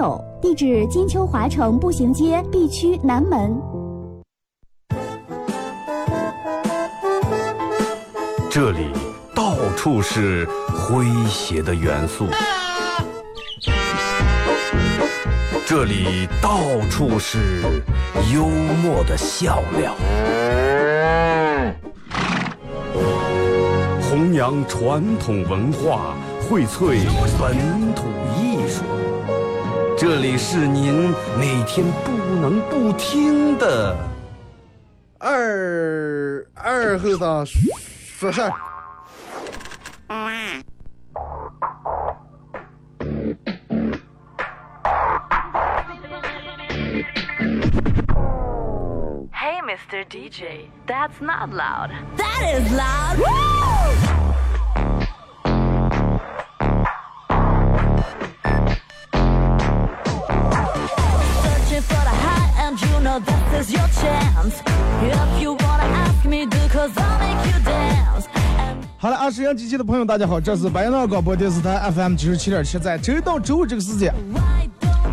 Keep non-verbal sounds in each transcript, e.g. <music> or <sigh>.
友，地址金秋华城步行街 B 区南门。这里到处是诙谐的元素，这里到处是幽默的笑料。弘扬传统文化，荟萃本土。这里是您每天不能不听的二二后生说事儿。Hey, Mr. DJ, that's not loud. That is loud. 好了，啊，沈阳机器的朋友，大家好，这是白浪广播电视台 FM 九十七点七，在周一到周五这个时间，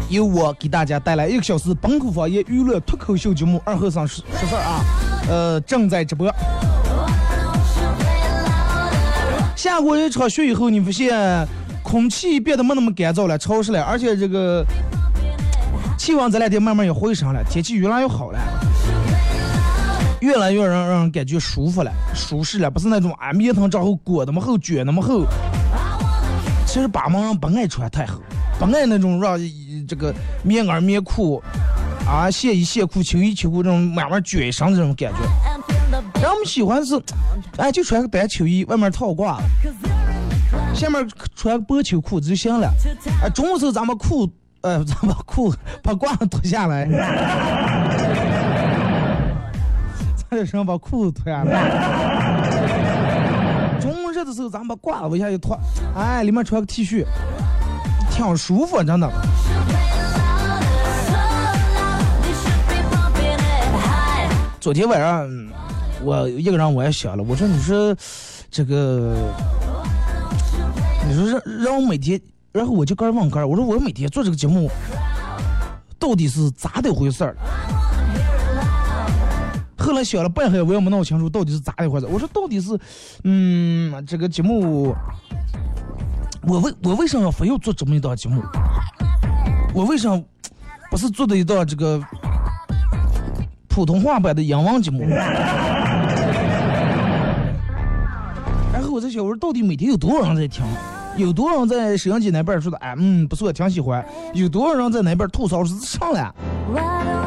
由我给大家带来一个小时本土方言娱乐脱口秀节目《二后生说说事儿》啊，呃，正在直播。下过一场雪以后，你发现空气变得没那么干燥了、潮湿了，而且这个气温这两天慢慢也回升了，天气越来越好了，越来越让让人感觉舒服了、舒适了，不是那种啊棉藤之后裹那么厚、卷那么厚。其实巴蒙人不爱穿太厚，不爱那种让这个棉袄棉裤啊、线衣线裤、秋衣秋裤这种慢慢卷上这种感觉。人们喜欢是，哎，就穿个单秋衣，外面套褂，下面穿个薄秋裤就行了。哎，中午时候咱们裤，呃，咱把裤把褂子脱下来，咱这身上把裤子脱下来。中午热的时候，咱把褂子往下一脱，哎，里面穿个 T 恤，挺舒服，真的。昨天晚上，我一个人我也想了，我说你说这个，你说让让我每天，然后我就跟问哥，我说我每天做这个节目，到底是咋的回事儿？后来想了半天，我也没弄清楚到底是咋的回事。我说到底是，嗯，这个节目，我为我为什么要非要做这么一档节目？我为什么不是做的一档这个普通话版的英文节目？<laughs> 然后我在想，我说到底每天有多少人在听？有多少人在摄像机那边说的，哎，嗯，不错，挺喜欢。有多少人在那边吐槽是上来？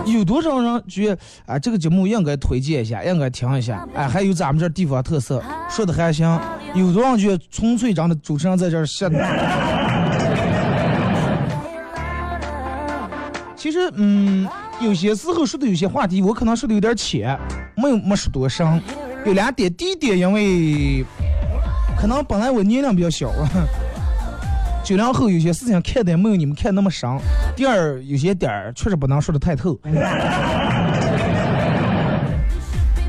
有多少人觉得啊，这个节目应该推荐一下，应该听一下？哎，还有咱们这地方特色，说的还行。有多少人觉得纯粹长的主持人在这儿闲的？<laughs> 其实，嗯，有些时候说的有些话题，我可能说的有点浅，没有没说多深。有两点，第一点，因为可能本来我年龄比较小，九零后有些事情看的没有你们看那么深。第二，有些点儿确实不能说的太透。<laughs>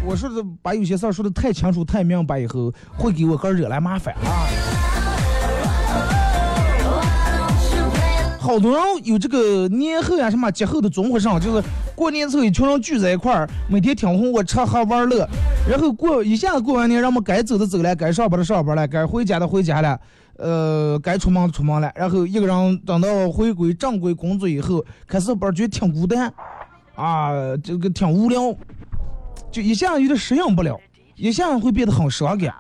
我说的把有些事儿说的太清楚、太明白以后，会给我哥惹来麻烦啊。好多人有这个年后呀、什么节后的综合上，就是过年之后一群人聚在一块儿，每天挺红火吃喝玩乐，然后过一下子过完年，让我们该走的走了，该上班的上班了，该回家的回家了，呃，该出门的出门了，然后一个人等到回归正规工作以后，开始班觉得挺孤单，啊，这个挺无聊，就一下有点适应不了，一下会变得很伤感。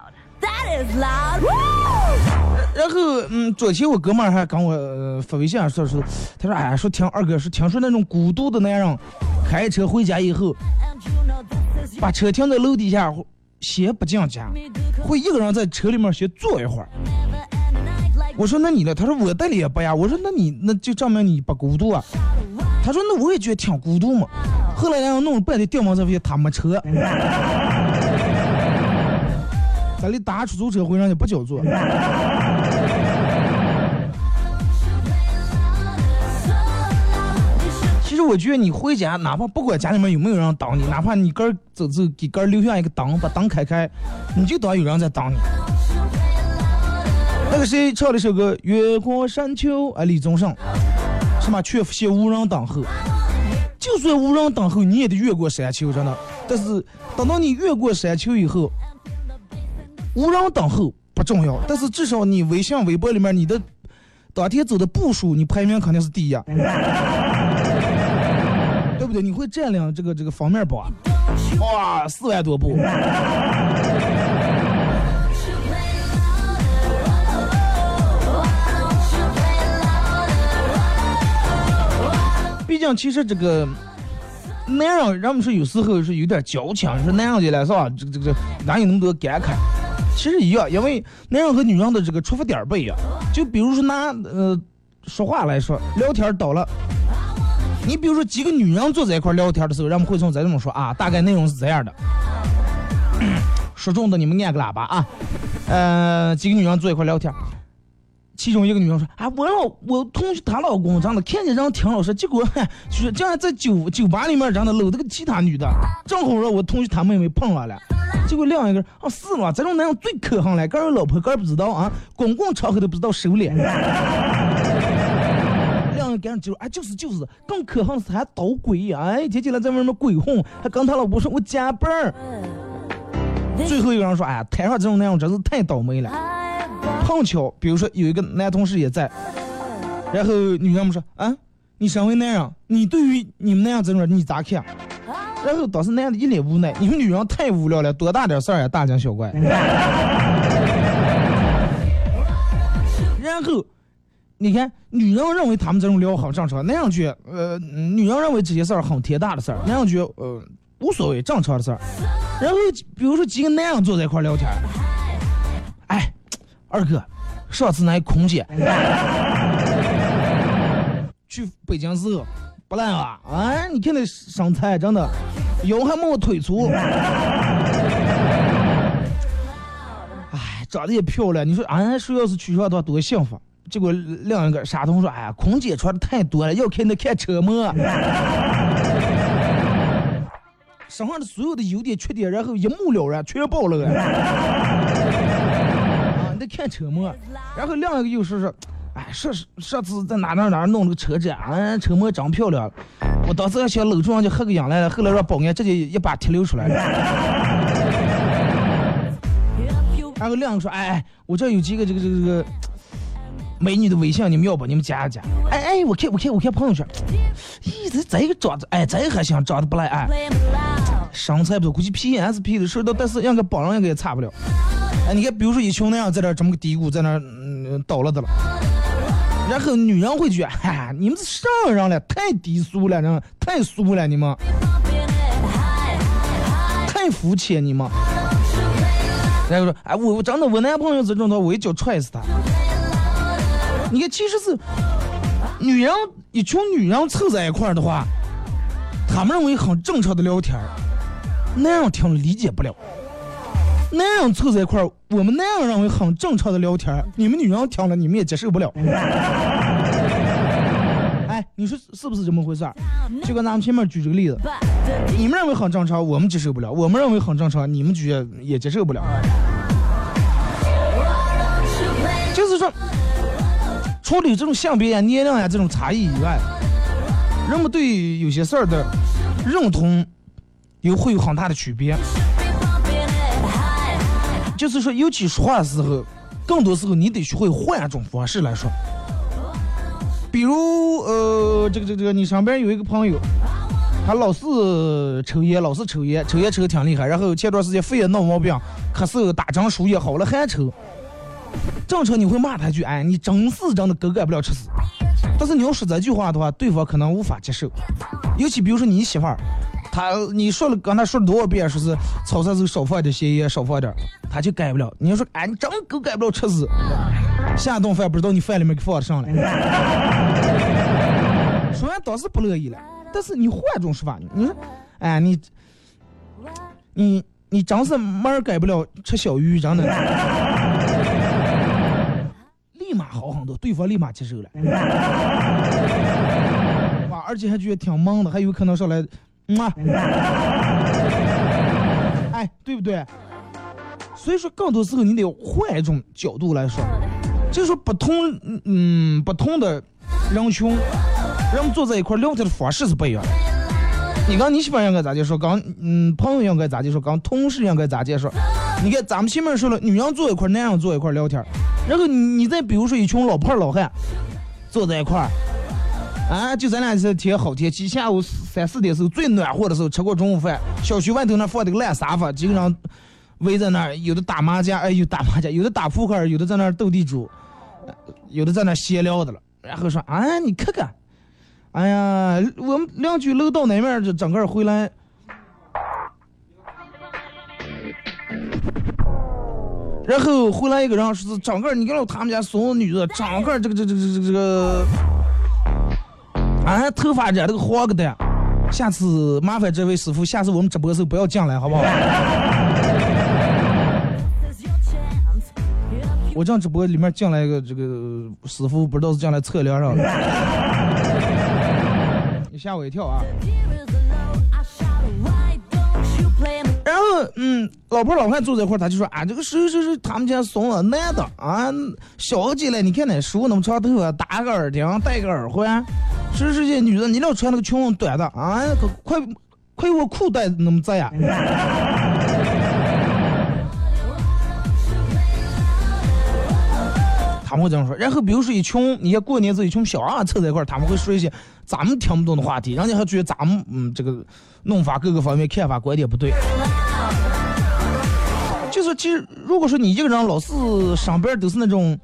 然后，嗯，昨天我哥们儿还跟我、呃、发微信说说，他说，哎，说听二哥说，听说那种孤独的男人，开车回家以后把车停在楼底下，先不进家会一个人在车里面先坐一会儿。我说那你呢？他说我带了也不呀。我说那你那就证明你不孤独啊。他说那我也觉得挺孤独嘛。后来然后弄了半天电网才发现他没车，咱里打出租车会让你不交座。其实我觉得你回家，哪怕不管家里面有没有人挡你，哪怕你哥儿走走给哥儿留下一个灯，把灯开开，你就当有人在挡你。那个谁唱了一首歌《越过山丘》啊，李宗盛。什么劝服些无人等候，就算无人等候，你也得越过山丘，真的。但是等到你越过山丘以后，无人等候不重要，但是至少你微信、微博里面你的当天走的步数，你排名肯定是第一，<laughs> 对不对？你会占领这个这个封面榜，哇，四万多步。毕竟，其实这个男人，人们说有时候是有点矫情，说男人的来是吧？这个这个哪有那么多感慨？其实一样，因为男人和女人的这个出发点不一样。就比如说拿呃说话来说，聊天到了，你比如说几个女人坐在一块聊天的时候，人们会从咱这么说啊，大概内容是这样的。说中的你们按个喇叭啊，呃，几个女人坐一块聊天。其中一个女生说：“啊，我老我同学她老公真的看见人挺老实，结果 <laughs> 就是竟然在酒酒吧里面真的搂着个其他女的，正好让我同学他妹妹碰上了。结果另一个啊是吗？这种男人最可恨了，个人老婆个人不知道啊，公共场合都不知道收敛。<laughs> 两个赶紧就说：哎，就是就是，更可恨是还捣鬼哎，天天在外面鬼混，还跟他老婆说我加班。最后一个人说：哎，台上这种男人真是太倒霉了。”碰巧，比如说有一个男同事也在，然后女人们说：“啊，你身为男人，你对于你们那样这种人你咋看？”然后当时男的一脸无奈：“你们女人太无聊了，多大点事儿呀，大惊小怪。”然后你看，女人认为他们这种聊很正常，男人觉呃，女人认为这些事儿很天大的事儿，男人觉呃无所谓，正常的事儿。然后比如说几个男人坐在一块聊天，哎。二哥，上次那空姐去北京时候不赖啊！哎，你看那身材，真的腰还没我腿粗。哎，长得也漂亮。你说俺说要是娶上她多幸福。结果另一个傻童说：“哎呀，空姐穿的太多了，要看那看车模，身上的所有的优点缺点，然后一目了然，全暴露了。”在看车模，然后另一个又说是，哎，上上次在哪哪哪弄了个车展，啊，车模长漂亮，我当时还想搂住人家喝个养来了，后来让保安直接一把提溜出来了。然后另一个说，哎哎，我这有几个这个这个这个美女的微信，你们要不？你们加一加。哎哎，我看我看我看朋友圈，咦，这这个长得，哎，这还行，长得不赖，哎，身材不错，估计 P S P 的事到，但是应该帮人应该也差不了。哎，你看，比如说一群那样在那这么个嘀咕，在那嗯倒了的了，然后女人会觉得，哈，你们是啥人了？太低俗了，人太俗了，你们太肤浅，你们。然后说，哎，我我真的我男朋友这种的，我一脚踹死他。你看，其实是女人一群女人凑在一块儿的话，他们认为很正常的聊天儿，男人听了理解不了。男人凑在一块儿，我们男人认为很正常的聊天，你们女人听了，你们也接受不了。<laughs> 哎，你说是不是这么回事儿？就跟咱们前面举这个例子，你们认为很正常，我们接受不了；我们认为很正常，你们觉也接受不了。就是说，除了这种性别呀、年龄呀这种差异以外，人们对有些事儿的认同，又会有很大的区别。就是说，尤其说话的时候，更多时候你得学会换一种方式来说。比如，呃，这个这个这个，你身边有一个朋友，他老是抽烟，老是抽烟，抽烟抽的挺厉害。然后前段时间肺也闹毛病，咳嗽打针输液好了还抽。正常你会骂他一句：“哎，你真是真的狗改不了吃屎。”但是你要说这句话的话，对方可能无法接受。尤其比如说你媳妇儿。他你说了，刚才说了多少遍，说是炒菜时候少放点咸盐，少放点，他就改不了。你要说，哎，你真狗改不了吃屎，下顿饭不知道你饭里面给放的上了。说完当时不乐意了，但是你换种说法，你说，哎，你，你你真是门改不了吃小鱼，真的，立马好很多，对方立马接受了，哇，而且还觉得挺忙的，还有可能上来。啊，哎，对不对？所以说，更多时候你得换一种角度来说，就是说不同，嗯，不同的人群，人们坐在一块儿聊天的方式是不一样的。你刚你媳妇儿应该咋介绍？刚嗯，朋友应该咋介绍？刚同事应该咋介绍？你看咱们前面说了，女人坐一块，男人坐一块聊天。然后你你再比如说一群老炮老汉坐在一块儿，啊，就咱俩这天好天气，下午三四点时候最暖和的时候，吃过中午饭，小区外头那放的个烂沙发，几个人围在那儿，有的打麻将，哎，有打麻将，有的打扑克，有的在那儿斗地主，有的在那儿闲聊的了。然后说，啊，你看看，哎呀，我们两居楼道那面儿这整个回来。然后回来一个人说是整个儿，你看他们家所有女的，整个这个这个这个这个这个，啊，头发染了个黄个的。下次麻烦这位师傅，下次我们直播的时候不要进来，好不好 <laughs> 我这样直播里面进来一个这个师傅，不知道是进来测量上的，<laughs> 你吓我一跳啊！嗯，老婆老汉坐在一块儿，他就说啊，这个谁谁谁，他们家怂了，男的啊，小姐嘞，你看那叔那么长头发，打个耳钉，戴个耳环，是是这女的，你老穿那个裙子短的啊，可快快我裤带那么窄呀！他们会这样说，然后比如说一群，你看过年时候一群小娃娃凑在一块儿，他们会说一些咱们听不懂的话题，人家还觉得咱们嗯这个弄法各个方面看法观点不对。就是其实如果说你一个人老是上边都是那种，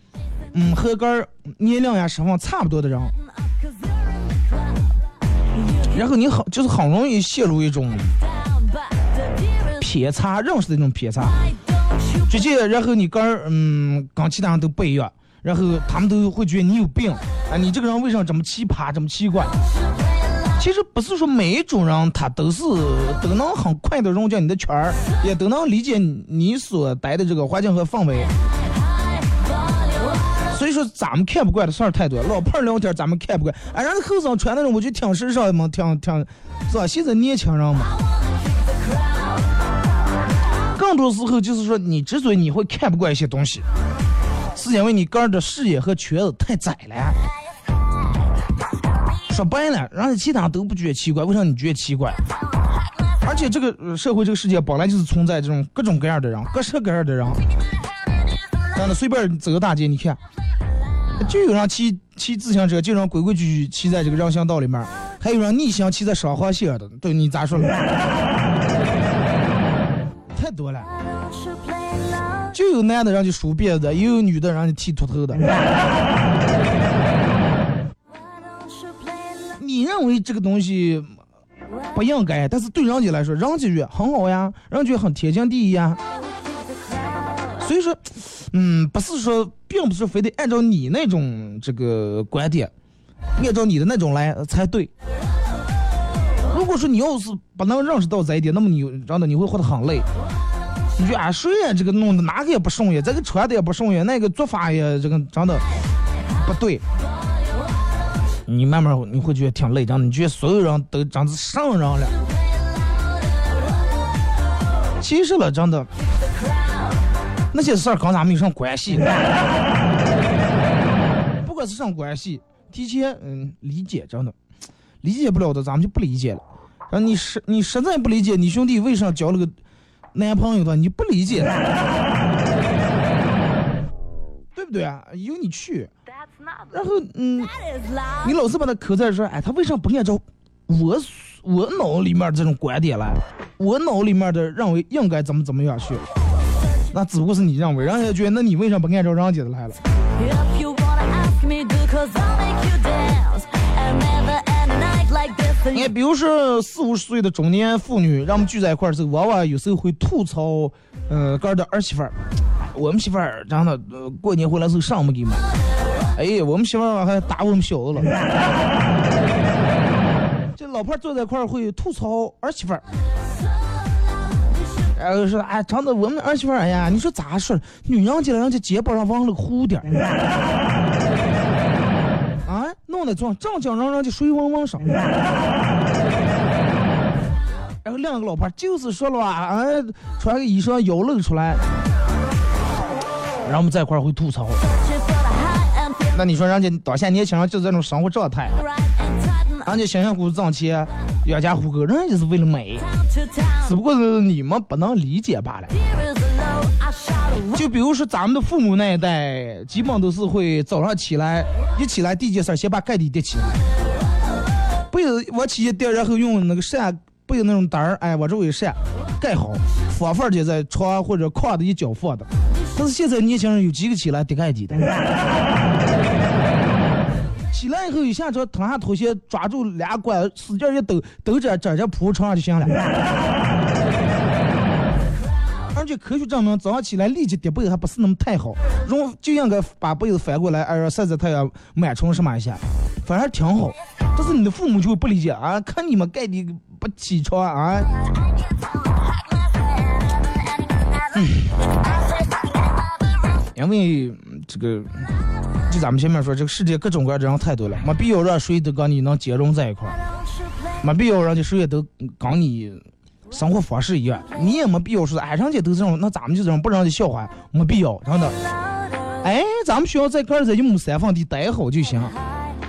嗯，和个儿年龄呀身份差不多的人，然后你很就是很容易陷入一种偏差认识的那种偏差。直接，然后你跟儿，嗯，跟其他人都不一样，然后他们都会觉得你有病，啊，你这个人为什么这么奇葩，这么奇怪？其实不是说每一种人他都是都能很快的融进你的圈儿，也都能理解你所待的这个环境和氛围。所以说咱们看不惯的事儿太多，老炮儿聊天咱们看不惯，哎，人家后生穿那种我就挺时尚嘛，挺挺，是吧？现在年轻人嘛。更多时候就是说，你之所以你会看不惯一些东西，是因为你个人的视野和圈子太窄了。说白了，人家其他都不觉得奇怪，为啥你觉得奇怪？而且这个社会这个世界本来就是存在这种各种各样的人，各式各样的人。真的随便走个大街，你看，就有人骑骑自行车，就有人规规矩矩骑在这个人行道里面，还有人逆行骑在双黄线的，对你咋说呢？<laughs> 太多了。就有男的让你梳辫子，也有女的让你剃秃头的。认为这个东西不应该，但是对人家来说，人家觉得很好呀，人家觉得很天经地义呀。所以说，嗯，不是说，并不是非得按照你那种这个观点，按照你的那种来才对。如果说你要是不能认识到这一点，那么你真的你会活得很累。你觉啊，谁呀？这个弄的哪个也不顺眼，这个穿的也不顺眼，那个做法也这个真的不对。你慢慢你会觉得挺累，真的，你觉得所有人都真是圣人了。其实了，真的，那些事儿跟咱们有什么关系？<laughs> 不管是什么关系，提前嗯理解，真的理解不了的，咱们就不理解了。然后你实你实在不理解，你兄弟为啥交了个男朋友的，你不理解，不对啊？由你去，然后嗯。你老是把他扣在说，哎，他为啥不按照我我脑里面这种观点来，我脑里面的认为应该怎么怎么样去？那只不过是你认为，人家觉得那你为啥不按照人家的来了？你看，比如说四五十岁的中年妇女，让我们聚在一块儿之后，往往有时候会吐槽，呃，个儿的儿媳妇儿，我们媳妇儿真的，呃，过年回来时候啥没给买，哎，我们媳妇儿还打我们小子了。<laughs> 这老伴儿坐在一块儿会吐槽儿媳妇儿。然后说，哎，真的，我们儿媳妇儿，哎呀，你说咋说？女人家了，人家肩膀上纹了个蝴蝶弄得装正经人人家水汪汪上。然后另一个老婆就是说了吧，哎，穿个衣裳腰露出来，然后我们在一块儿会吐槽。那你说人家当下年轻人就这种生活状态，人家辛辛苦苦挣钱养家糊口，人家就是为了美，只不过是你们不能理解罢了。就比如说咱们的父母那一代，基本都是会早上起来，一起来第一件事先把盖底叠起来，被子往起一叠，然后用那个扇被子那种单儿，哎，往周围扇，盖好，放放就在床或者炕的一角放的。但是现在年轻人有几个起来叠盖底的？<laughs> 起来以后一下床，脱下拖鞋，抓住俩管，使劲一抖，抖着这这铺床上就行了。而且科学证明，早上起来立即叠被子还不是那么太好，容就应该把被子翻过来，哎，晒晒太阳，螨虫什么一下，反而挺好。但是你的父母就会不理解啊，看你们盖的不起床啊。因为这个，就咱们前面说，这个世界各种各样的人太多了，没必要让谁都跟你能兼容在一块儿，没必要让你谁也都跟你生活方式一样，你也没必要说，哎，人家都这种，那咱们就这种，不让人笑话，没必要，真的。哎，咱们学校在盖在一亩三分地待好就行，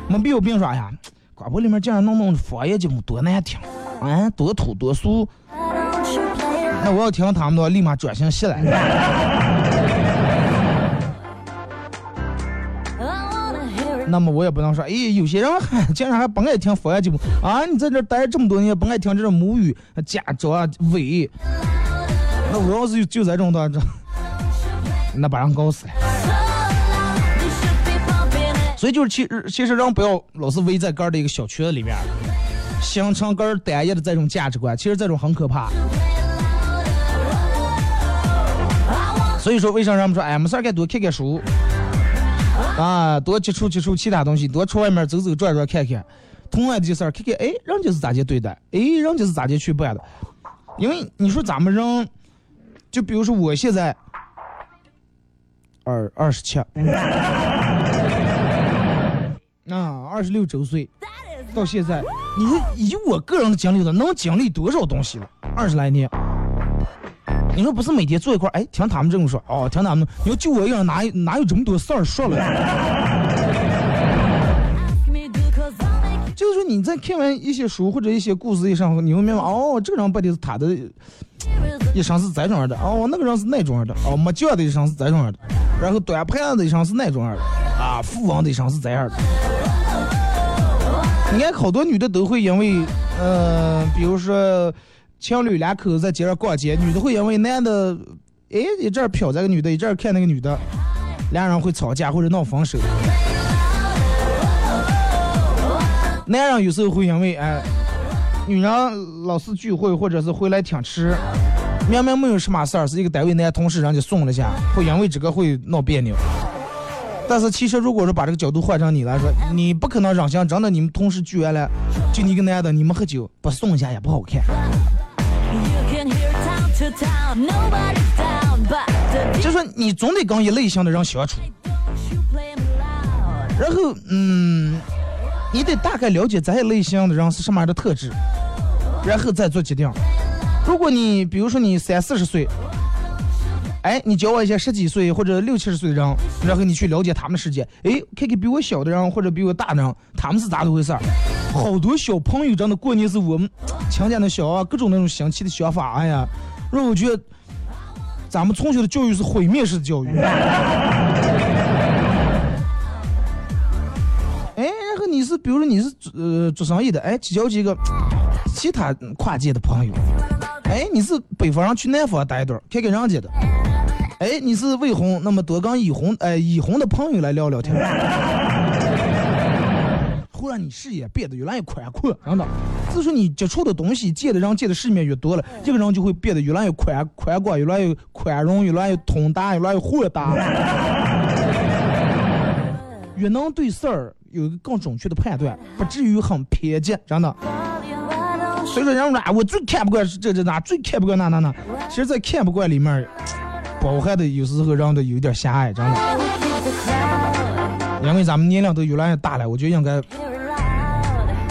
没必要别说，哎呀，广播里面竟然弄弄方言节目多难听，哎，多土多俗，那我要听他们的，立马转型起来。那么我也不能说，哎，有些人还竟然还不爱听方言节目啊！你在这待这么多年，不爱听这种母语、家长啊、伪，那我要是就在这种段子那把人搞死了。所以就是其实其实人不要老是围在个儿的一个小圈子里面，形成个儿单一的这种价值观，其实这种很可怕。所以说，为啥人们说，哎，没事儿该多看看书，啊，多接触接触其他东西，多出外面走走转转看看，同样的事儿看看，哎，人家是咋地对待，哎，人家是咋地去办的。因为你说咱们人，就比如说我现在二二十七。<laughs> 啊，二十六周岁，到现在，你说以我个人的经历的，能经历多少东西了？二十来年，你说不是每天坐一块儿，哎，听他们这么说，哦，听他们，你说就我一个人哪有哪有这么多事儿说了？<laughs> 就是说你在看完一些书或者一些故事以上，你会明白，哦，这个人不得是他的一生是这种样的，哦，那个人是那种样的，哦，没酱的一生是这种样的，然后端盘子的一生是那种样的，啊，富翁的一生是这样的。你看，好多女的都会因为，呃，比如说情侣两口子在街上逛街，女的会因为男的，哎，一阵儿瞟这个女的，一阵儿看那个女的，俩人会吵架或者闹分手。男人有时候会因为，哎，女人老是聚会或者是回来挺迟，明明没有什么事儿，是一个单位男同事人家送了下，会因为这个会闹别扭。但是其实如果说把这个角度换成你来说，你不可能让想真的你们同事聚完了，就你一个男的，你们喝酒不送一下也不好看。就说你总得跟一类型的人相处，然后嗯，你得大概了解这一类型的人是什么样的特质，然后再做决定。如果你比如说你三四十岁，哎，你交往一些十几岁或者六七十岁的人，然后你去了解他们的世界，哎，看看比我小的人或者比我大的人，他们是咋的回事儿？好多小朋友真的过年是我们亲家的小啊，各种那种新奇的想法，哎呀，让我觉得咱们从小的教育是毁灭式的教育。<laughs> 哎，然后你是，比如说你是呃做生意的，哎，交几个其他跨界的朋友，哎，你是北方人去南方待一段，看看人家的，哎，你是未婚，那么多跟已婚，哎，已婚的朋友来聊聊天，会让你视野变得越来越宽阔，真的。自说你接触的东西、见的人、见的世面越多了，这个人就会变得越来越宽宽广，越来越宽容，越来越通达，越来越豁达。越能对事儿有一个更准确的判断，不至于很偏见，真的。所以说，人家说啊，我最看不惯是这这那，最看不惯那那那。其实，在看不惯里面，<tsk> 包含的有时候让的有点狭隘，真的。因为咱们年龄都越来越大了，我觉得应该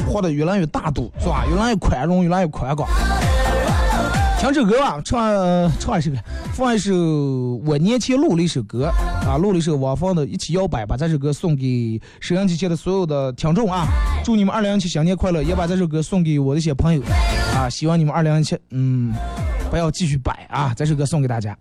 活得越来越大度，是吧？越来越宽容，越来越宽广。听首歌吧，唱唱一首歌，放一首我年前录了一首歌啊，录了一首汪峰的《一起摇摆》，把这首歌送给收音机前的所有的听众啊！祝你们二零一七新年快乐，也把这首歌送给我的一些朋友啊！希望你们二零一七嗯，不要继续摆啊！这首歌送给大家。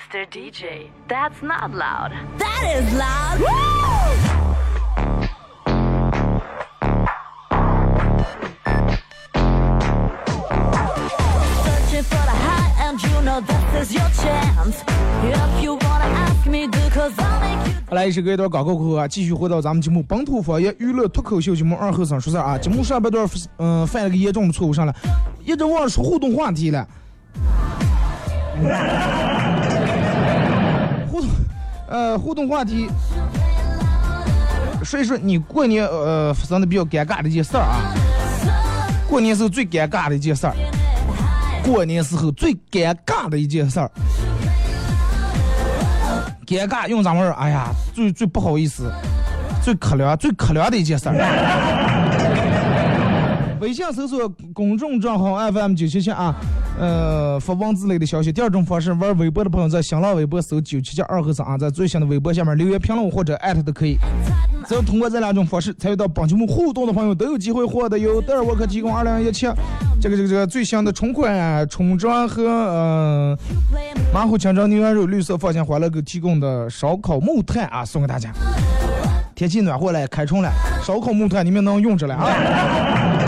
Mr. DJ, that's not loud. That is loud. Searching for the high and you know this is your chance. If you wanna ask me, do cause I'll make you 好来，一首歌一段广告过后啊，继续回到咱们节目本土方言娱乐脱口秀节目二后生说事儿啊。节目上半段嗯、犯了个严重的错误上来，一直忘了说互动话题了。呃互动话题，说一说你过年呃发生的比较尴尬的一件事儿啊。过年时候最尴尬的一件事儿，过年时候最尴尬的一件事儿。尴尬用咱们儿，哎呀，最最不好意思，最可怜、最可怜的一件事儿。<laughs> 微信搜索公众账号 FM 九七七啊，呃，发文字类的消息。第二种方式，玩微博的朋友在新浪微博搜九七七二和三啊，在最新的微博下面留言评论或者艾特都可以。只要通过这两种方式参与到本节目互动的朋友，都有机会获得由德尔沃克提供二零一七这个这个这个最新的春款春装和呃马虎清蒸牛羊肉绿色放心欢乐狗提供的烧烤木炭啊，送给大家。天气暖和了，开春了，烧烤木炭你们能用着了啊！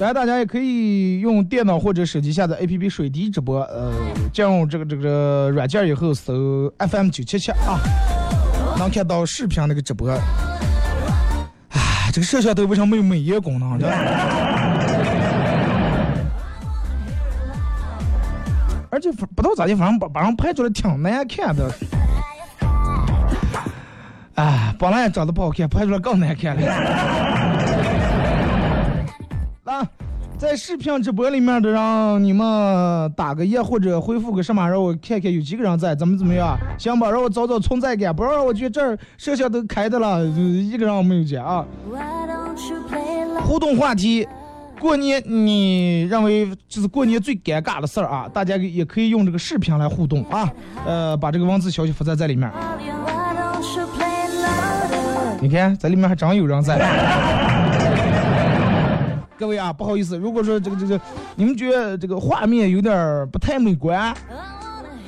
来，大家也可以用电脑或者手机下载 APP 水滴直播，呃，进入这个这个软件以后搜 FM 九七七啊，能看到视频那个直播。唉，这个摄像头为什么没有美颜功能？这 <laughs> 而且不知道咋地，反正把把人拍出来挺难看的。哎，本来也长得不好看，拍出来更难看了。在视频直播里面的让你们打个一或者回复个什么，让我看看有几个人在，怎么怎么样，行吧？让我找找存在感，不要让我觉得这儿摄像都开的了，一个人我没有见啊。互动话题，过年你认为就是过年最尴尬的事儿啊？大家也可以用这个视频来互动啊，呃，把这个文字消息发在在里面。你看，在里面还真有人在。各位啊，不好意思，如果说这个这个，你们觉得这个画面有点不太美观，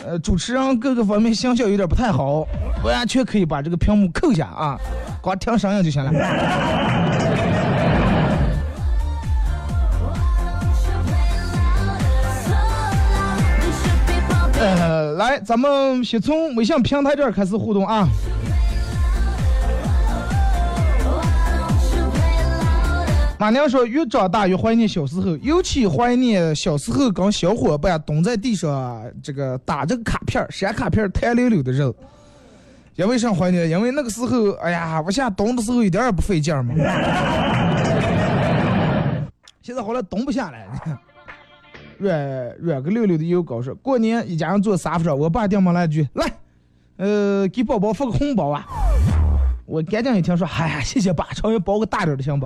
呃，主持人各个方面形象有点不太好，完全可以把这个屏幕扣下啊，光听声音就行了。<laughs> 呃，来，咱们先从微信平台这儿开始互动啊。马娘说：“越长大越怀念小时候，尤其怀念小时候跟小伙伴蹲在地上这个打这个卡片、闪卡片、弹溜溜的日子。因为啥怀念？因为那个时候，哎呀，我现在蹲的时候一点也不费劲嘛。<laughs> 现在好了，蹲不下来。<laughs> 软软个溜溜的又高说，过年一家人坐沙发上，我爸掉毛来一句：来，呃，给宝宝发个红包啊。我赶紧一听说，哎呀，谢谢爸，稍微包个大点的行不？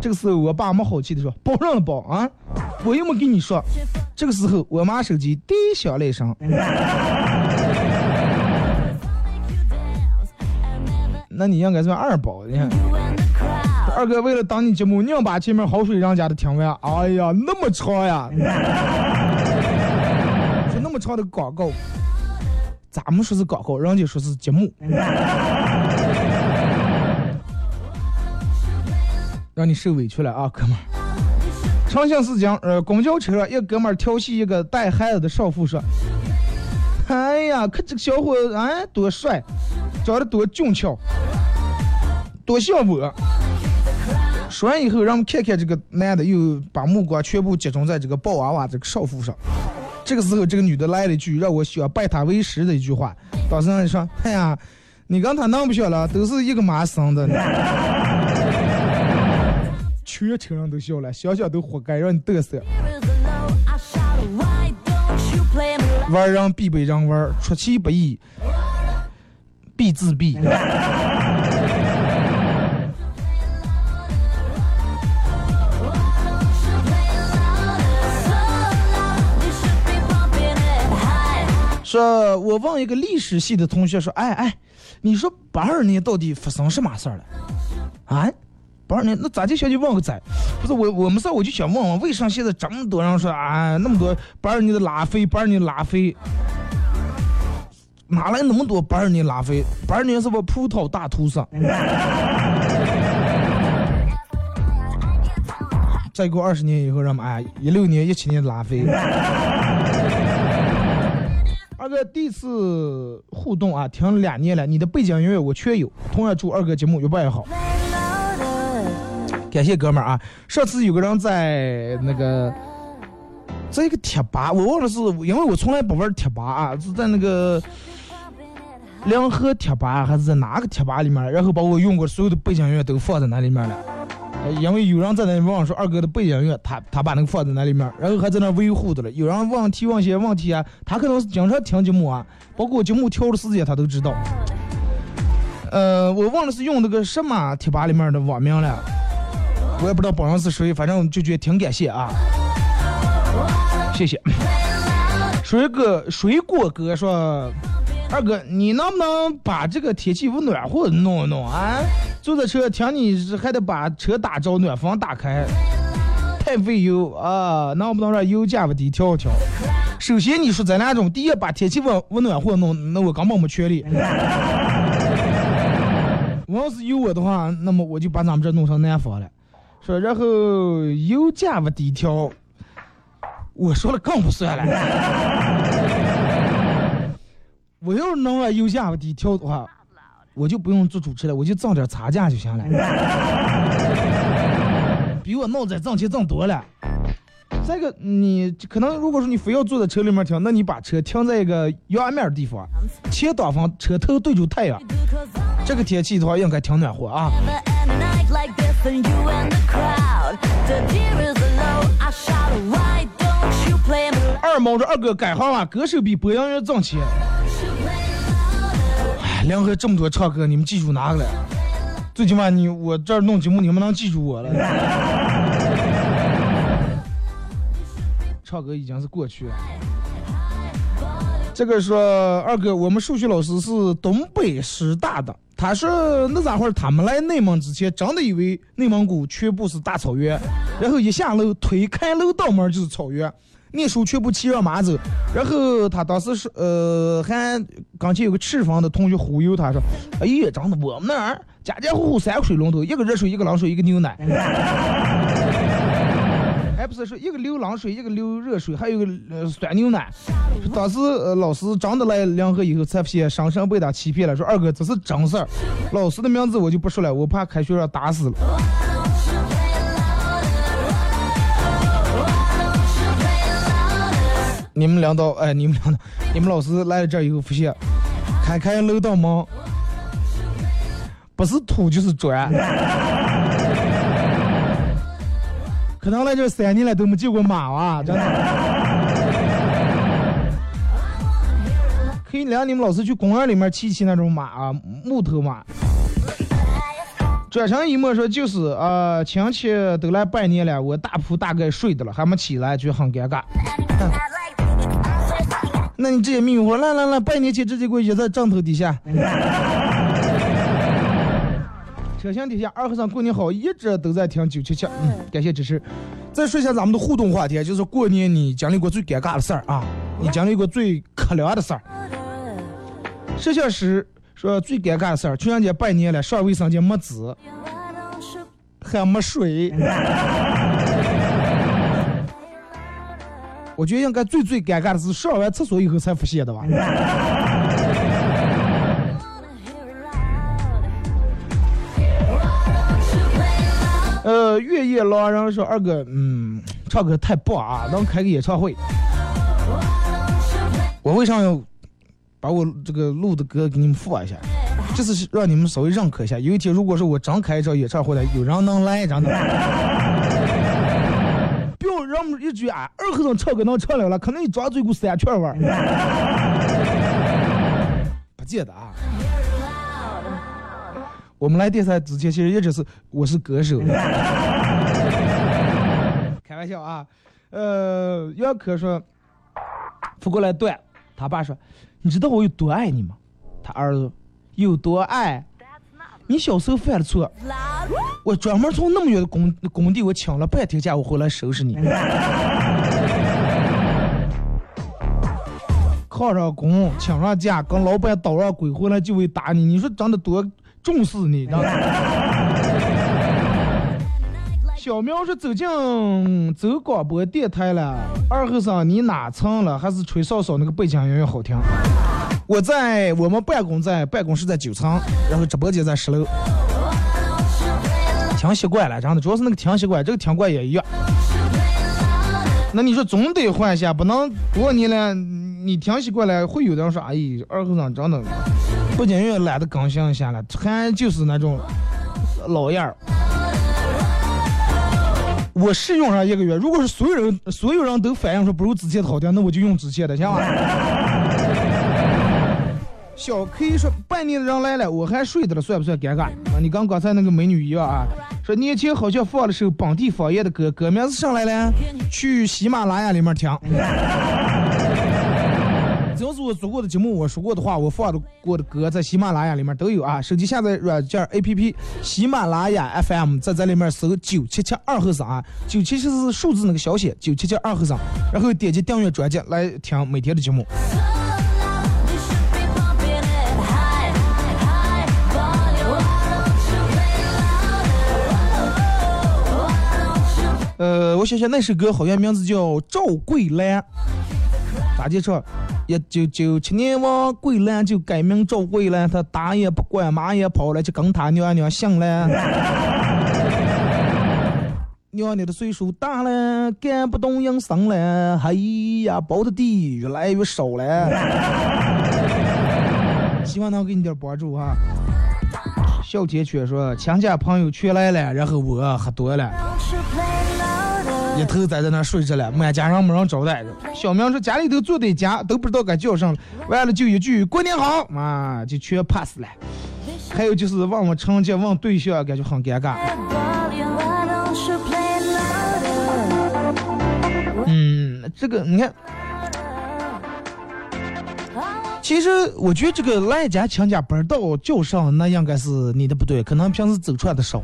这个时候，我爸没好气的说：“包上了包啊！我又没跟你说。”这个时候，我妈手机滴响了一声。那你应该算二包，你看。二哥为了当你节目，硬把前面好水让家的听完。哎呀，那么长呀！说那么长的广告，咱们说是广告，人家说是节目。让你受委屈了啊，哥们儿！长信四江，呃，公交车一哥们儿调戏一个带孩子的少妇说：“哎呀，看这个小伙子，哎，多帅，长得多俊俏，多像我。”说完以后，让我们看看这个男的又把目光全部集中在这个抱娃娃这个少妇上。这个时候，这个女的来了一句让我想拜她为师的一句话。当时人说：“哎呀，你跟他那不小了，都是一个妈生的。”全车人都笑了，想想都活该，让你嘚瑟。玩人必被人玩，出其不意必自毙。说，我问一个历史系的同学说：“哎哎，你说八二年到底发生什么事儿了？啊？”八二年，那咋就想去问个仔？不是我，我们事我就想问问，为啥现在这么多人说啊，那么多八二年的拉菲，八二年拉菲，哪来那么多八二年拉菲？八二年是不葡萄大屠杀？<laughs> 再过二十年以后，让们哎，一六年、一七年拉菲。二哥第一次互动啊，停了两年了，你的背景音乐我全有。同样祝二哥节目越办越好。感谢哥们儿啊！上次有个人在那个，在一个贴吧，我忘了是因为我从来不玩贴吧啊，是在那个联合贴吧还是在哪个贴吧里面，然后把我用过所有的背景音乐都放在那里面了。因为有人在那里问说二哥的背景音乐，他他把那个放在那里面，然后还在那维护的了。有人问提问些问题啊，他可能是经常听节目啊，包括节目调的时间他都知道。呃，我忘了是用那个什么贴吧里面的网名了。我也不知道榜上是谁，反正就觉得挺感谢啊，谢谢。水果水果哥说，二哥，你能不能把这个天气不暖和弄一弄啊？坐在车听你还得把车打着，暖风打开，太费油啊！能不能让油价不低调一调？首先你说咱俩种，第一把天气温温暖和弄，那我根本没权利。<laughs> 我要是有我的话，那么我就把咱们这弄成南方了。说然后油价不低调，我说了更不算了。<laughs> 我要是能让油价不低调的话，我就不用做主持了，我就挣点差价就行了。<laughs> 比我弄这挣钱挣多了。再一个，你可能如果说你非要坐在车里面听，那你把车停在一个阳面的地方，前挡风，车头对住太阳，这个天气的话应该挺暖和啊。Then you and the crowd. The deer is low. I shout, why don't you play me? 二毛说二哥改行了，歌手比播音员挣钱。哎，梁河这么多唱歌，你们记住哪个了？最起码你我这儿弄节目，你们能记住我了。唱歌已经是过去了。这个说二哥，我们数学老师是东北师大的，他说那咋会儿他们来内蒙之前，真的以为内蒙古全部是大草原，然后一下楼推开楼道门就是草原，念书全部骑着马走。然后他当时是呃，还刚才有个赤峰的同学忽悠他说，哎呀，真的我们那儿家家户户三个水龙头，一个热水，一个冷水，一个牛奶。不是说一个流冷水，一个流热水，还有个呃酸牛奶。当时老师真的来两河以后，才发现生生被他欺骗了。说二哥这是真事儿，老师的名字我就不说了，我怕开学让打死了。你们领导哎，你们领导，你们老师来了这儿以后发现，开开楼道门，不是土就是砖。可能来这三年了都没见过马啊，<laughs> 真的。可以领你们老师去公园里面骑骑那种马啊，木头马。转身一摸说就是啊、亲戚都来拜年了，我大铺大概睡的了，还没起来，就很尴尬。<laughs> 那你直接命我来来来，拜年前直接给我掖在枕头底下。车厢底下，二和尚过年好，一直都在听九七七，嗯，感谢支持。再说一下咱们的互动话题，就是过年你经历过最尴尬的事儿啊，你经历过最可怜的事儿。摄像师说最尴尬的事儿，去人家拜年了，上卫生间没纸还没水。<laughs> 我觉得应该最最尴尬的是上完厕所以后才发现的吧。呃，月夜狼人说二哥，嗯，唱歌太棒啊，能开个演唱会。我为啥要把我这个录的歌给你们放一下？就是让你们稍微认可一下。有一天，如果说我真开一场演唱会了，有人能来，真的。不要让我们一句啊，二和尚唱歌能唱了了，可能你抓住一股三圈味儿。不见得啊。我们来电台之前，其实一直是我是歌手。<laughs> 开玩笑啊，呃，杨可说，扶过来断，他爸说，你知道我有多爱你吗？他儿子有多爱？<laughs> 你小时候犯了错，我专门从那么远的工工地我请了半天假，我回来收拾你。<laughs> 考上工，请上假，跟老板捣上鬼，回来就会打你。你说长得多重视你，知道吗？<laughs> 小苗是走进走广播电台了，二后生你哪层了？还是吹哨哨那个背景音乐好听？我在我们办公在办公室在九层，然后直播间在十楼。听习惯了，真的，主要是那个听习惯，这个听惯也一样。那你说总得换一下，不能多年了，你听习惯了，会有的人说，哎，二后生真的不仅也懒得更新一下了，还就是那种老样儿。我试用上一个月，如果是所有人所有人都反映说不如之前的好听，那我就用之前的，行吧？<laughs> 小 K 说半年的人来了，我还睡着了，算不算尴尬？啊，你跟刚才那个美女一样啊。说年前好像放了首本地方言的歌，歌名是上来了，去喜马拉雅里面听。只要是我做过的节目，我说过的话，我放的过的歌，在喜马拉雅里面都有啊。手机下载软件 APP 喜马拉雅 FM，在在里面搜九七七二和尚，九七七是数字那个小写，九七七二和尚，然后点击订阅专辑来听每天的节目。呃，我想想那首歌好像名字叫《赵桂兰》，咋介唱？一九九七年往桂兰就改名赵桂兰，她打也不管，骂也跑了，就跟她娘娘姓了。<laughs> 娘娘的岁数大了，干不动营生了，哎呀，包的地越来越少了。<laughs> 希望能给你点帮助哈。小铁圈说，亲家朋友全来了，然后我喝多了。一头栽在那睡着了，满家人没人招待着。小明说家里头坐的家都不知道该叫什么，完了就一句过年好，妈就全 pass 了。还有就是问问成绩，问对象，感觉很尴尬。嗯，这个你看，其实我觉得这个来家亲家不知道叫上，那应该是你的不对，可能平时走串的少。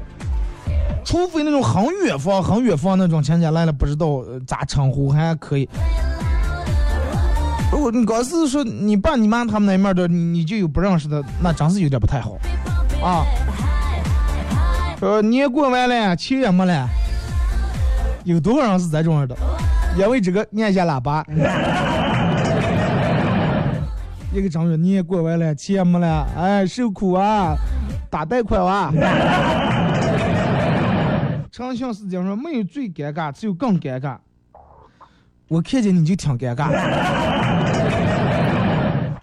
除非那种很远方、很远方那种亲戚来了，不知道咋称呼还可以。如果你刚是说你爸、你妈他们那面的，你就有不认识的，那真是有点不太好啊。说年过完了，钱也没了，有多少人是这种样的？因为这个按下喇叭，<laughs> 一个正月年过完了，钱也没了，哎，受苦啊，打贷款啊。诚信是讲说，没有最尴尬，只有更尴尬。我看见你就挺尴尬。<laughs>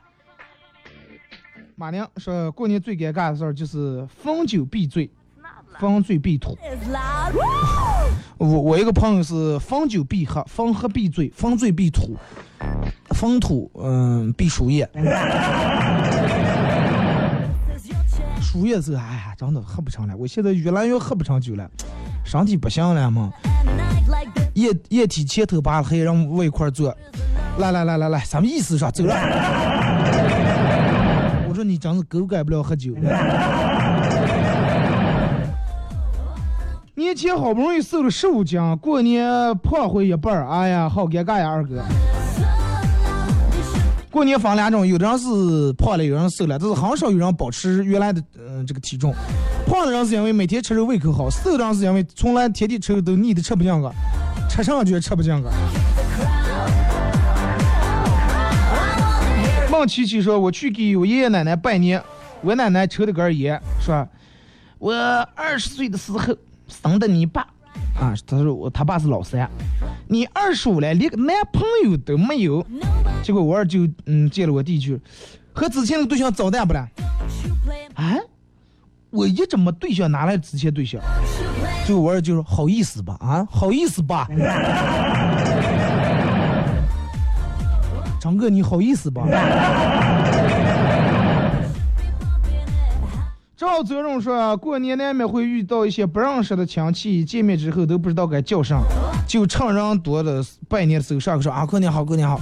马娘说过年最尴尬的事儿就是逢酒必醉，逢醉必吐。我我一个朋友是逢酒必喝，逢喝必醉，逢醉必吐，逢吐嗯必输液。<laughs> 输液是哎呀，真的喝不成了，我现在越来越喝不成酒了。身体不行了嘛？液液体前头拔黑，让我一块坐。来来来来来，什么意思？说走了。<laughs> 我说你真是狗改不了喝酒。<laughs> 年前好不容易瘦了十五斤，过年胖回一半儿，哎呀，好尴尬呀，二哥。过年分两种，有的人是胖了，有人瘦了，但是很少有人保持原来的嗯这个体重。胖的人是因为每天吃肉胃口好，瘦的人是因为从来天天吃肉都腻的吃不进个，吃上就吃不进个。孟琪琪说：“我去给我爷爷奶奶拜年，我奶奶抽了根烟，说我二十岁的时候生的你爸。”啊，他说我他爸是老三，你二十五了，连个男朋友都没有。结果我二舅嗯接了我弟一句，和之前那个对象早淡不了？啊，我一直没对象，哪来之前对象？结果我二舅说好意思吧，啊，好意思吧。张哥你好意思吧？赵泽荣说：“过年难免会遇到一些不认识的亲戚，见面之后都不知道该叫啥，就趁人多的拜年的时候上去说啊，过年好，过年好。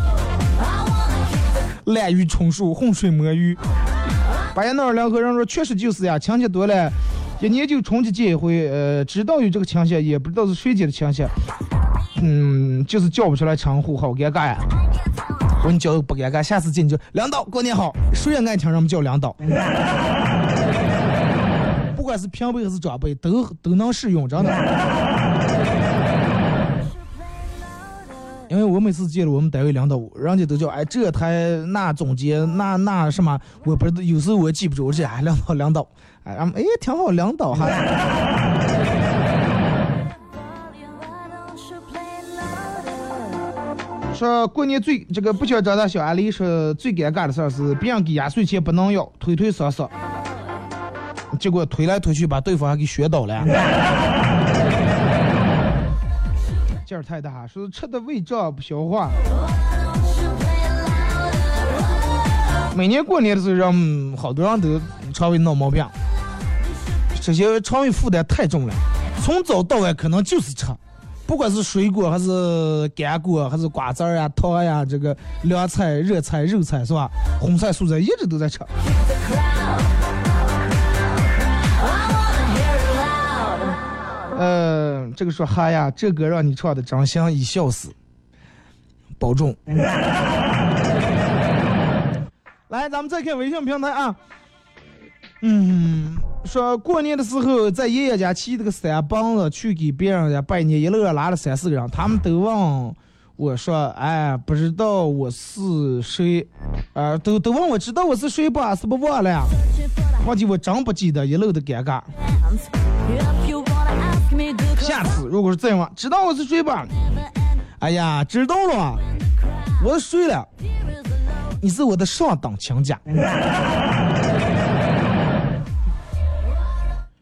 滥竽充数，浑水摸鱼。八爷那儿两个人说，确实就是呀，亲戚多了，一年就春节见一回，呃，知道有这个亲戚，也不知道是谁家的亲戚，嗯，就是叫不出来称呼，好尴尬呀。我你叫不尴尬，下次见你就领导过年好，谁也爱听人们叫领导。”不管是平辈还是长辈，都都能适用，真的。因为我每次见了我们单位领导，人家都叫哎这台那总监那那什么，我不是有时候我记不住，我这哎领导领导，哎俺们哎挺好领导哈。说过年最这个不想长大小阿利说最尴尬的事儿是别人给压岁钱不能要推推搡搡。结果推来推去把对方还给学倒了。<laughs> 劲儿太大，说吃的胃胀不消化。每年过年的时候，让嗯好多人都肠胃闹毛病，这些肠胃负担太重了，从早到晚可能就是吃。不管是水果还是干果，还是瓜子儿呀、汤呀，这个凉菜、热菜、肉菜是吧？荤菜、素菜一直都在吃。呃，这个说哈呀，这歌让你唱的真香，已笑死，保重。<laughs> 来，咱们再看微信平台啊。嗯，说过年的时候在爷爷家骑这个三蹦子去给别人家拜年，一路上拉了三四个人，他们都问我说：“哎，不知道我是谁？啊、都都问我知道我是谁吧？是不忘了呀？忘记我真不记得，一路的尴尬。下次如果是这样，知道我是谁吧？哎呀，知道了，我是谁了？你是我的上等亲家。<laughs>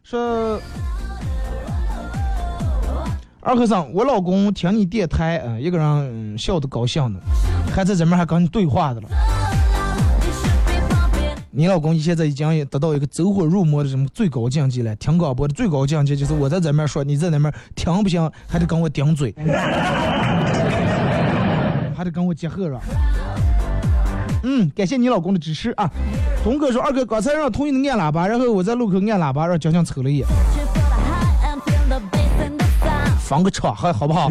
说，二和尚，我老公听你电台，嗯、一个人、笑得高兴的，还在这面还跟你对话的了。你老公现在已经得到一个走火入魔的什么最高境界了，听广播的最高境界就是我在这面说，你在那边听不行，还得跟我顶嘴，<laughs> 还得跟我结合是吧？嗯，感谢你老公的支持啊！东哥说，二哥刚才让同意的按喇叭，然后我在路口按喇叭，让交警瞅了一眼，Searching for the high and feel the bass in the sound. 放个车还好不好？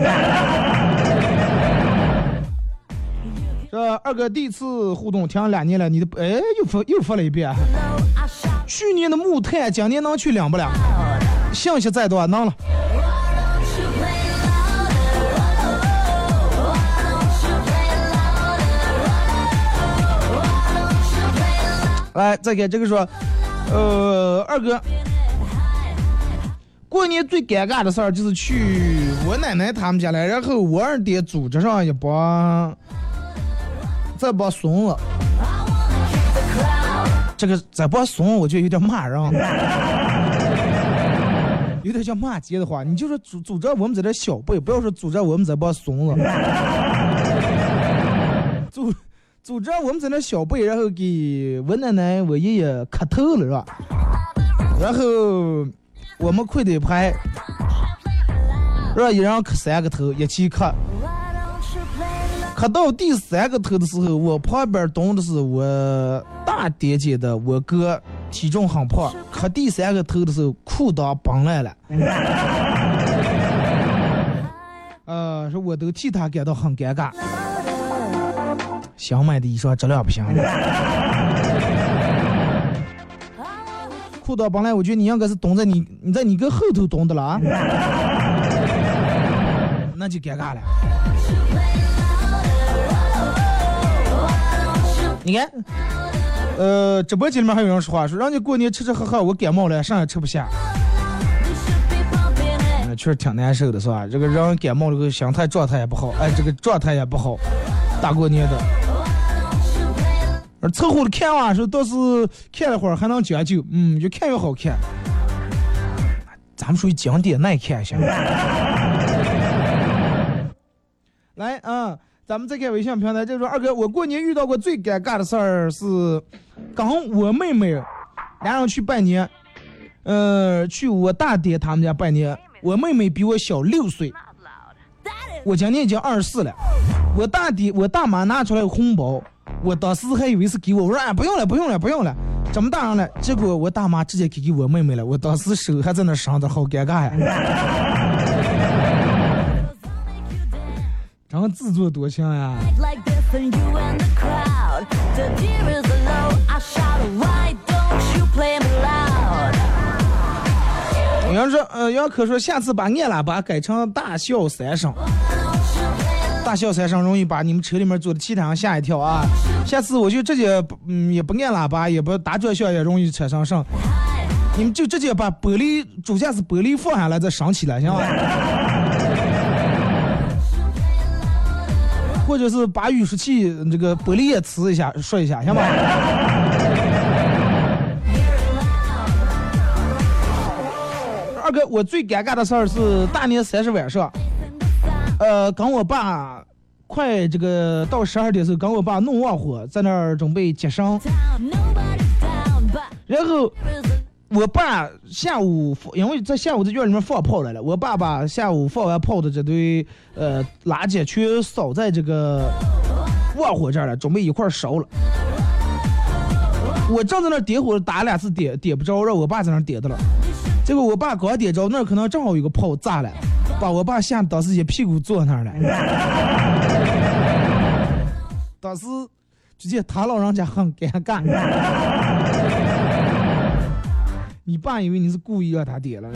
这二哥第一次互动，听了两年了，你的哎又发又发了一遍。去年的木炭，今年能去两不两？信息再多能了。来，再给这个说，呃，二哥，过年最尴尬的事儿就是去我奶奶他们家来，然后我二爹组织上一波这帮孙子，这个这帮孙子我觉得有点骂人，<laughs> 有点像骂街的话，你就说组组织我们这点小辈，不要说组织我们这帮孙子，<laughs> 组组织我们在那小辈，然后给我奶奶我爷爷磕头了是吧？然后我们快点拍，让一人磕三个头，一起磕。磕到第三个头的时候，我旁边蹲的是我大爹姐的我哥，体重很胖。磕第三个头的时候，裤裆崩烂了。<laughs> 呃，说我都替他感到很尴尬。想买的衣裳质量不行。裤裆崩来，我觉得你应该是蹲在你你在你哥后头蹲的了啊，那就尴尬了。你看，呃，直播间里面还有人说话，说让你过年吃吃喝喝，我感冒了，啥也吃不下确实挺难受的，是吧？这个人感冒了，这个心态状态也不好，哎，这个状态也不好，大过年的。而凑合着看吧说，倒是看了会儿还能将就，嗯，越看越好看。咱们属于经典耐看型。<laughs> 来啊，咱们再看微信平台，就说二哥，我过年遇到过最尴尬的事儿是，刚我妹妹俩人去拜年，呃，去我大爹他们家拜年，我妹妹比我小六岁，我今年已经二十四了，我大爹我大妈拿出来红包，我当时还以为是给我，我说哎不用了不用了不用了，这么大人了，结果我大妈直接给给我妹妹了，我当时手还在那上着，好尴尬呀，why don't you play me loud? 有人说，呃，杨可说下次把按喇叭改成大笑三声，大笑三声容易把你们车里面坐的其他人吓一跳啊！下次我就直接嗯也不按喇叭，也不打转向，也容易车上声。你们就直接把玻璃主驾驶玻璃放下来再升起来，行吧？或者是把雨刷器这个玻璃也呲一下，说一下，行吧？二哥，我最尴尬的事儿是大年三十晚上，呃，跟我爸快这个到十二点的时候，跟我爸弄旺火，在那儿准备接生，然后我爸下午因为在下午在院里面放炮来了，我爸把下午放完炮的这堆呃垃圾全扫在这个旺火这儿了，准备一块烧了。我正在那点火，打两次点点不着，让我爸在那点的了。结果我爸刚点着，那可能正好有个炮炸了，把我爸吓得当时一屁股坐那儿了。<laughs> 当时直接他老人家很尴尬。你爸以为你是故意让他点了。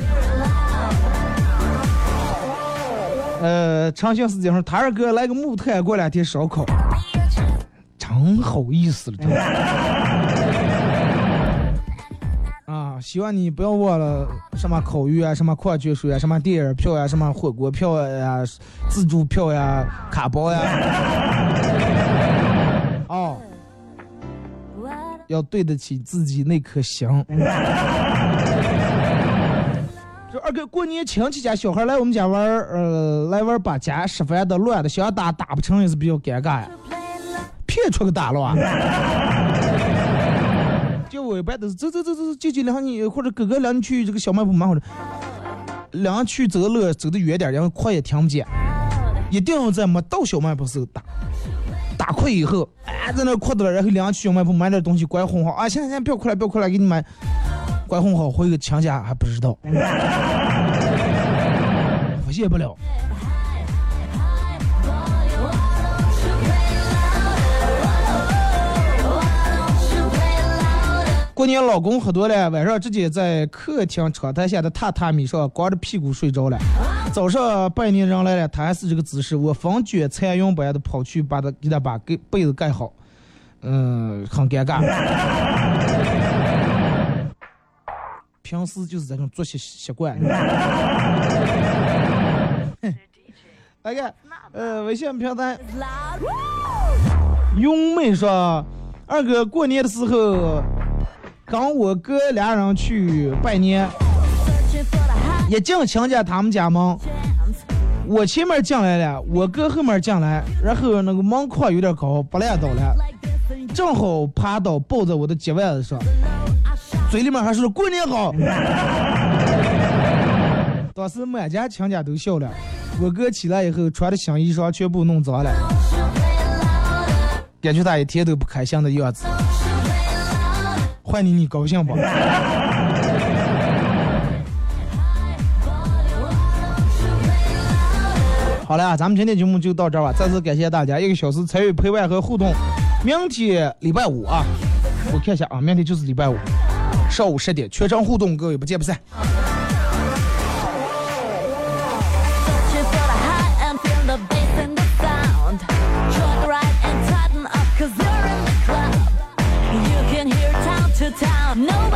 呃，长兴时间说，他二哥来个木炭，过两天烧烤，真好意思了。啊，希望你不要忘了什么烤鱼啊，什么矿泉水啊，什么电影票呀，什么火锅票呀，自助票呀，卡包呀。哦，要对得起自己那颗心。二哥过年亲戚家小孩来我们家玩，呃，来玩把家吃饭的乱的，想打打不成也是比较尴尬呀。骗出个大乱。<laughs> 就我一般都是走走走走，舅舅两你或者哥哥两你去这个小卖部买或者领去走乐走得远点，然后快也听不见，一定要在没到小卖部时候打，打快以后，哎，在那哭的了，然后领去小卖部买点东西，关哄好啊，行行行，不要哭了，不要哭了，给你买，关哄好回个亲家还不知道，现不了。过年老公喝多了，晚上直接在客厅窗台下的榻榻米上光着屁股睡着了。早上拜年人来了，他还是这个姿势，我风卷残云般的跑去把他给他把给被子盖好，嗯，很尴尬。平时就是这种作息习惯。来看，<laughs> 呃，微信平台，永妹说，二哥过年的时候。跟我哥俩人去拜年，一进亲家他们家门，我前面进来了，我哥后面进来，然后那个门框有点高，不烂倒了，正好趴倒抱在我的脚腕子上，嘴里面还说过年好。<laughs> 当时满家亲家都笑了，我哥起来以后穿的新衣裳全部弄脏了，感觉他一天都不开心的样子。换你，你高兴不？<laughs> 好了，啊咱们今天节目就到这儿吧。再次感谢大家一个小时参与陪伴和互动。明天礼拜五啊，我看一下啊，明天就是礼拜五，上午十点全场互动，各位不见不散。to town. No